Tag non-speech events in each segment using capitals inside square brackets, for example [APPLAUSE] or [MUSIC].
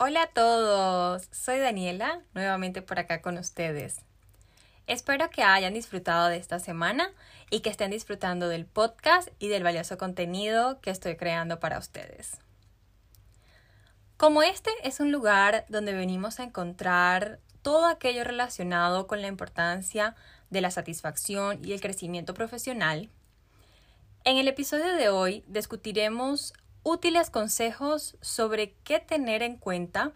Hola a todos, soy Daniela, nuevamente por acá con ustedes. Espero que hayan disfrutado de esta semana y que estén disfrutando del podcast y del valioso contenido que estoy creando para ustedes. Como este es un lugar donde venimos a encontrar todo aquello relacionado con la importancia de la satisfacción y el crecimiento profesional, en el episodio de hoy discutiremos útiles consejos sobre qué tener en cuenta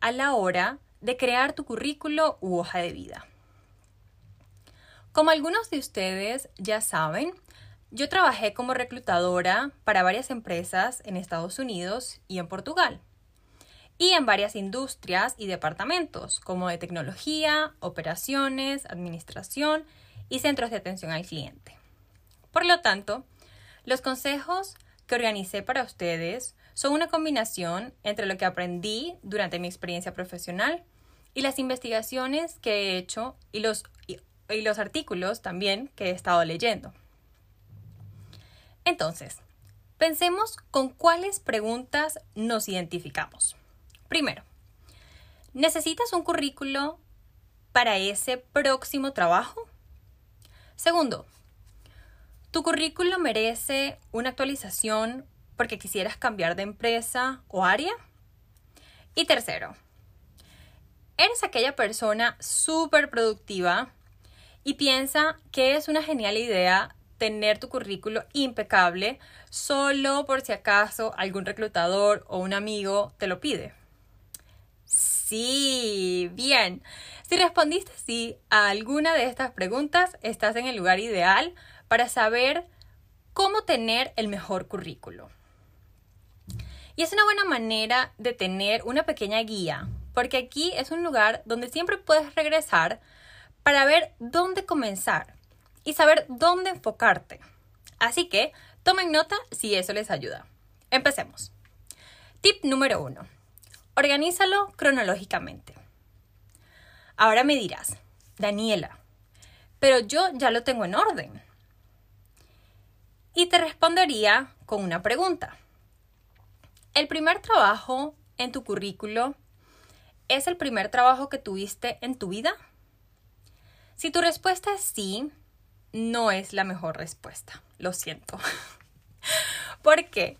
a la hora de crear tu currículo u hoja de vida. Como algunos de ustedes ya saben, yo trabajé como reclutadora para varias empresas en Estados Unidos y en Portugal, y en varias industrias y departamentos como de tecnología, operaciones, administración y centros de atención al cliente. Por lo tanto, los consejos que organicé para ustedes son una combinación entre lo que aprendí durante mi experiencia profesional y las investigaciones que he hecho y los, y, los artículos también que he estado leyendo. Entonces, pensemos con cuáles preguntas nos identificamos. Primero, ¿necesitas un currículo para ese próximo trabajo? Segundo, ¿Tu currículo merece una actualización porque quisieras cambiar de empresa o área? Y tercero, eres aquella persona súper productiva y piensa que es una genial idea tener tu currículo impecable solo por si acaso algún reclutador o un amigo te lo pide. Sí, bien. Si respondiste sí a alguna de estas preguntas, estás en el lugar ideal para saber cómo tener el mejor currículo. Y es una buena manera de tener una pequeña guía, porque aquí es un lugar donde siempre puedes regresar para ver dónde comenzar y saber dónde enfocarte. Así que tomen nota si eso les ayuda. Empecemos. Tip número uno. Organízalo cronológicamente. Ahora me dirás, Daniela, pero yo ya lo tengo en orden y te respondería con una pregunta. ¿El primer trabajo en tu currículo es el primer trabajo que tuviste en tu vida? Si tu respuesta es sí, no es la mejor respuesta. Lo siento. [LAUGHS] ¿Por qué?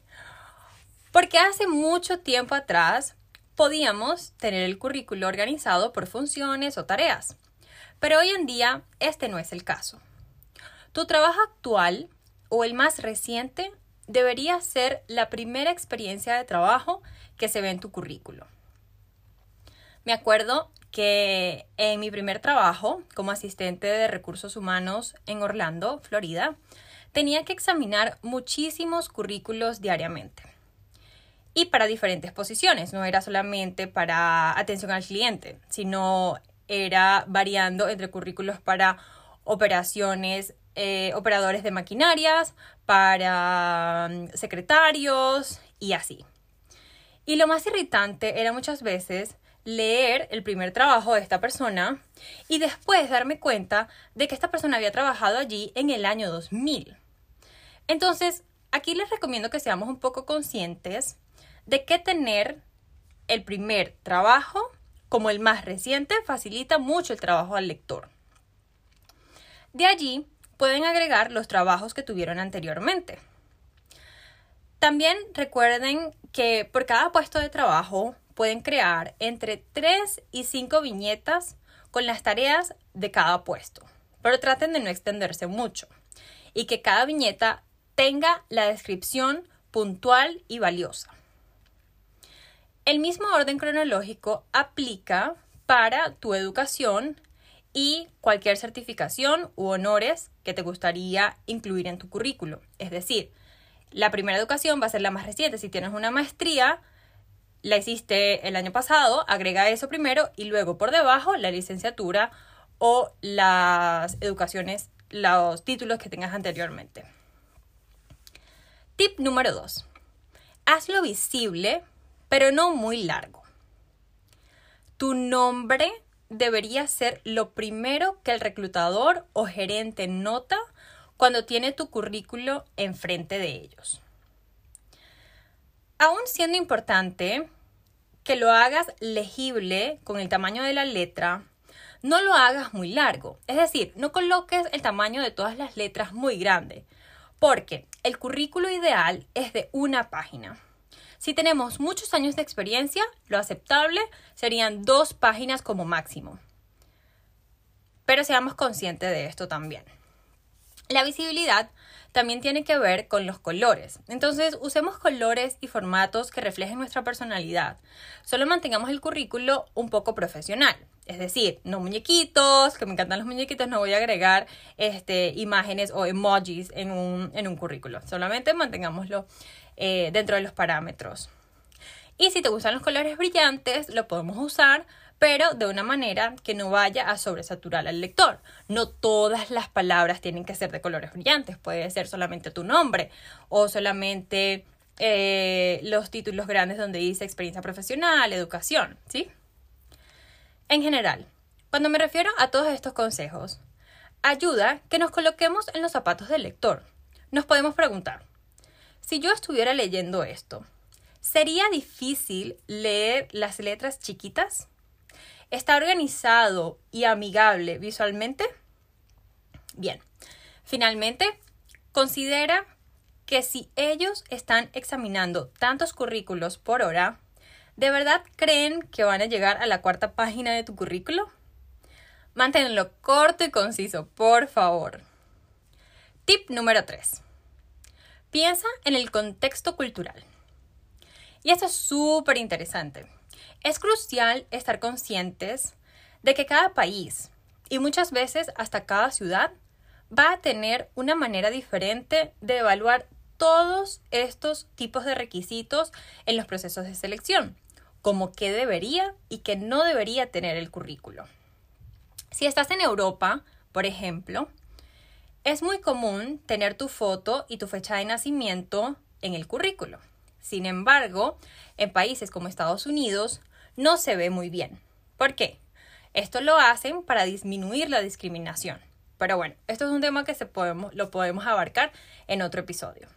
Porque hace mucho tiempo atrás podíamos tener el currículo organizado por funciones o tareas, pero hoy en día este no es el caso. Tu trabajo actual o el más reciente debería ser la primera experiencia de trabajo que se ve en tu currículo. Me acuerdo que en mi primer trabajo como asistente de recursos humanos en Orlando, Florida, tenía que examinar muchísimos currículos diariamente. Y para diferentes posiciones, no era solamente para atención al cliente, sino era variando entre currículos para operaciones eh, operadores de maquinarias, para mm, secretarios y así. Y lo más irritante era muchas veces leer el primer trabajo de esta persona y después darme cuenta de que esta persona había trabajado allí en el año 2000. Entonces, aquí les recomiendo que seamos un poco conscientes de que tener el primer trabajo como el más reciente facilita mucho el trabajo al lector. De allí pueden agregar los trabajos que tuvieron anteriormente. También recuerden que por cada puesto de trabajo pueden crear entre 3 y 5 viñetas con las tareas de cada puesto, pero traten de no extenderse mucho y que cada viñeta tenga la descripción puntual y valiosa. El mismo orden cronológico aplica para tu educación y cualquier certificación u honores que te gustaría incluir en tu currículo. Es decir, la primera educación va a ser la más reciente. Si tienes una maestría, la hiciste el año pasado, agrega eso primero y luego por debajo la licenciatura o las educaciones, los títulos que tengas anteriormente. Tip número 2. Hazlo visible, pero no muy largo. Tu nombre debería ser lo primero que el reclutador o gerente nota cuando tiene tu currículo enfrente de ellos. Aún siendo importante que lo hagas legible con el tamaño de la letra, no lo hagas muy largo. Es decir, no coloques el tamaño de todas las letras muy grande, porque el currículo ideal es de una página. Si tenemos muchos años de experiencia, lo aceptable serían dos páginas como máximo. Pero seamos conscientes de esto también. La visibilidad también tiene que ver con los colores. Entonces, usemos colores y formatos que reflejen nuestra personalidad. Solo mantengamos el currículo un poco profesional. Es decir, no muñequitos, que me encantan los muñequitos, no voy a agregar este, imágenes o emojis en un, en un currículo. Solamente mantengámoslo eh, dentro de los parámetros. Y si te gustan los colores brillantes, lo podemos usar pero de una manera que no vaya a sobresaturar al lector. No todas las palabras tienen que ser de colores brillantes, puede ser solamente tu nombre o solamente eh, los títulos grandes donde dice experiencia profesional, educación, ¿sí? En general, cuando me refiero a todos estos consejos, ayuda que nos coloquemos en los zapatos del lector. Nos podemos preguntar, si yo estuviera leyendo esto, ¿sería difícil leer las letras chiquitas? ¿Está organizado y amigable visualmente? Bien, finalmente, considera que si ellos están examinando tantos currículos por hora, ¿de verdad creen que van a llegar a la cuarta página de tu currículo? Manténlo corto y conciso, por favor. Tip número 3. Piensa en el contexto cultural. Y esto es súper interesante. Es crucial estar conscientes de que cada país y muchas veces hasta cada ciudad va a tener una manera diferente de evaluar todos estos tipos de requisitos en los procesos de selección, como qué debería y qué no debería tener el currículo. Si estás en Europa, por ejemplo, es muy común tener tu foto y tu fecha de nacimiento en el currículo. Sin embargo, en países como Estados Unidos, no se ve muy bien. ¿Por qué? Esto lo hacen para disminuir la discriminación. Pero bueno, esto es un tema que se podemos, lo podemos abarcar en otro episodio.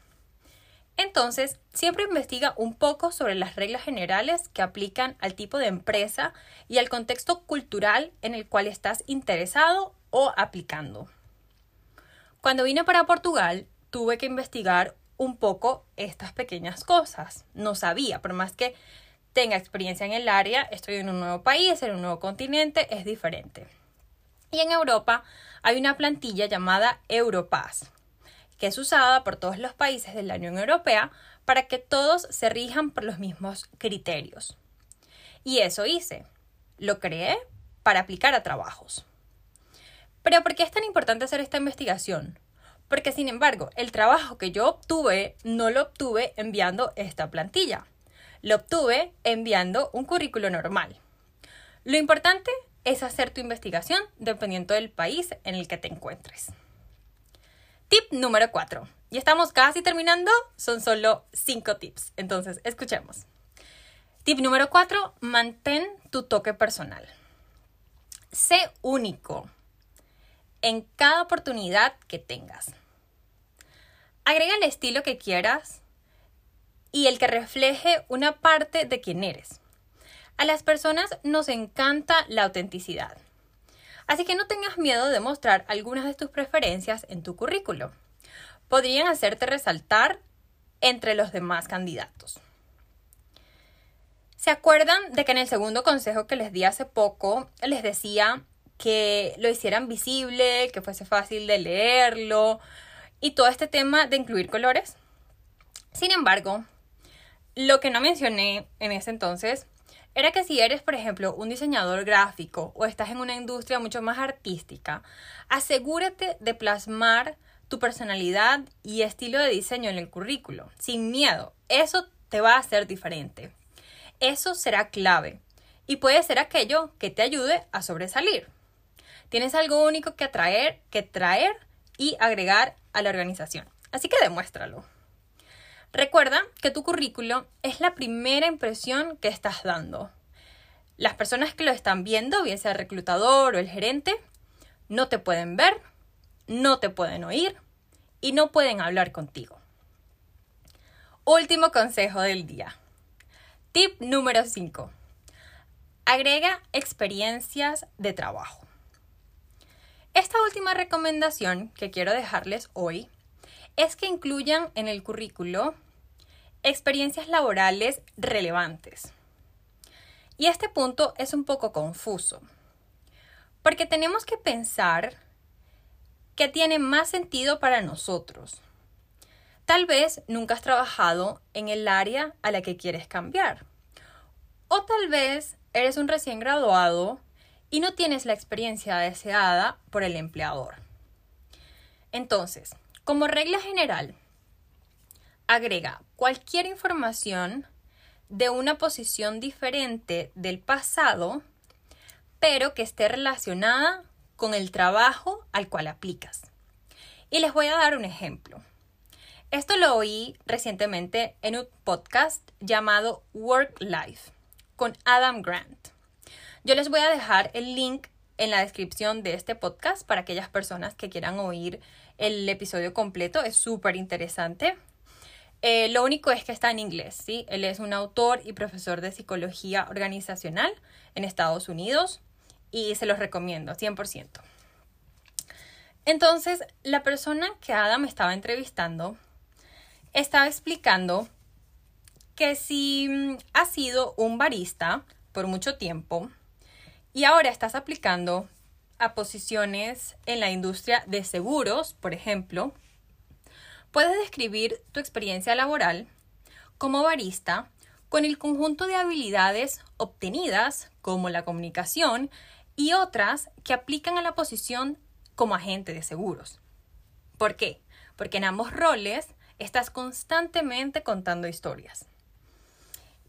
Entonces, siempre investiga un poco sobre las reglas generales que aplican al tipo de empresa y al contexto cultural en el cual estás interesado o aplicando. Cuando vine para Portugal, tuve que investigar un poco estas pequeñas cosas. No sabía, por más que tenga experiencia en el área, estoy en un nuevo país, en un nuevo continente, es diferente. Y en Europa hay una plantilla llamada Europass, que es usada por todos los países de la Unión Europea para que todos se rijan por los mismos criterios. Y eso hice. Lo creé para aplicar a trabajos. Pero ¿por qué es tan importante hacer esta investigación? Porque sin embargo, el trabajo que yo obtuve no lo obtuve enviando esta plantilla lo obtuve enviando un currículo normal. Lo importante es hacer tu investigación dependiendo del país en el que te encuentres. Tip número 4. Y estamos casi terminando, son solo 5 tips. Entonces, escuchemos. Tip número 4. Mantén tu toque personal. Sé único en cada oportunidad que tengas. Agrega el estilo que quieras y el que refleje una parte de quién eres. A las personas nos encanta la autenticidad. Así que no tengas miedo de mostrar algunas de tus preferencias en tu currículo. Podrían hacerte resaltar entre los demás candidatos. ¿Se acuerdan de que en el segundo consejo que les di hace poco les decía que lo hicieran visible, que fuese fácil de leerlo y todo este tema de incluir colores? Sin embargo, lo que no mencioné en ese entonces era que si eres, por ejemplo, un diseñador gráfico o estás en una industria mucho más artística, asegúrate de plasmar tu personalidad y estilo de diseño en el currículo, sin miedo. Eso te va a hacer diferente. Eso será clave y puede ser aquello que te ayude a sobresalir. Tienes algo único que atraer, que traer y agregar a la organización. Así que demuéstralo. Recuerda que tu currículo es la primera impresión que estás dando. Las personas que lo están viendo, bien sea el reclutador o el gerente, no te pueden ver, no te pueden oír y no pueden hablar contigo. Último consejo del día. Tip número 5. Agrega experiencias de trabajo. Esta última recomendación que quiero dejarles hoy es que incluyan en el currículo experiencias laborales relevantes. Y este punto es un poco confuso, porque tenemos que pensar que tiene más sentido para nosotros. Tal vez nunca has trabajado en el área a la que quieres cambiar. O tal vez eres un recién graduado y no tienes la experiencia deseada por el empleador. Entonces, como regla general, agrega cualquier información de una posición diferente del pasado, pero que esté relacionada con el trabajo al cual aplicas. Y les voy a dar un ejemplo. Esto lo oí recientemente en un podcast llamado Work Life con Adam Grant. Yo les voy a dejar el link en la descripción de este podcast para aquellas personas que quieran oír el episodio completo. Es súper interesante. Eh, lo único es que está en inglés, ¿sí? Él es un autor y profesor de psicología organizacional en Estados Unidos y se los recomiendo 100%. Entonces, la persona que Adam estaba entrevistando estaba explicando que si mm, has sido un barista por mucho tiempo y ahora estás aplicando a posiciones en la industria de seguros, por ejemplo, puedes describir tu experiencia laboral como barista con el conjunto de habilidades obtenidas, como la comunicación, y otras que aplican a la posición como agente de seguros. ¿Por qué? Porque en ambos roles estás constantemente contando historias.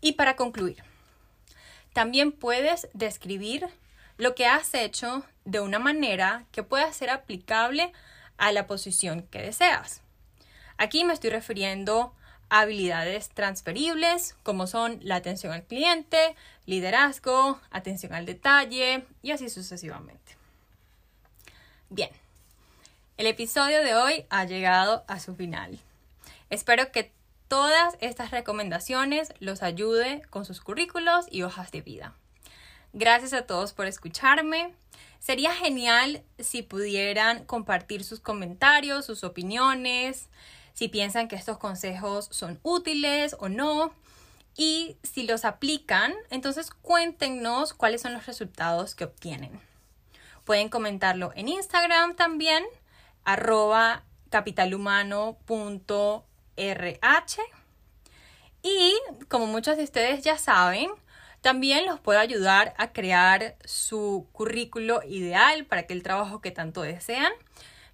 Y para concluir, también puedes describir lo que has hecho de una manera que pueda ser aplicable a la posición que deseas. Aquí me estoy refiriendo a habilidades transferibles como son la atención al cliente, liderazgo, atención al detalle y así sucesivamente. Bien, el episodio de hoy ha llegado a su final. Espero que todas estas recomendaciones los ayude con sus currículos y hojas de vida. Gracias a todos por escucharme. Sería genial si pudieran compartir sus comentarios, sus opiniones, si piensan que estos consejos son útiles o no. Y si los aplican, entonces cuéntenos cuáles son los resultados que obtienen. Pueden comentarlo en Instagram también, arroba capitalhumano.com RH. Y como muchos de ustedes ya saben, también los puedo ayudar a crear su currículo ideal para aquel trabajo que tanto desean.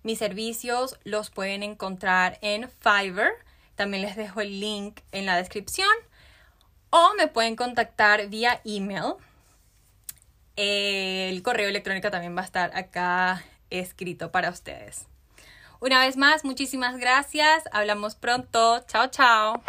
Mis servicios los pueden encontrar en Fiverr. También les dejo el link en la descripción. O me pueden contactar vía email. El correo electrónico también va a estar acá escrito para ustedes. Una vez más, muchísimas gracias. Hablamos pronto. Chao, chao.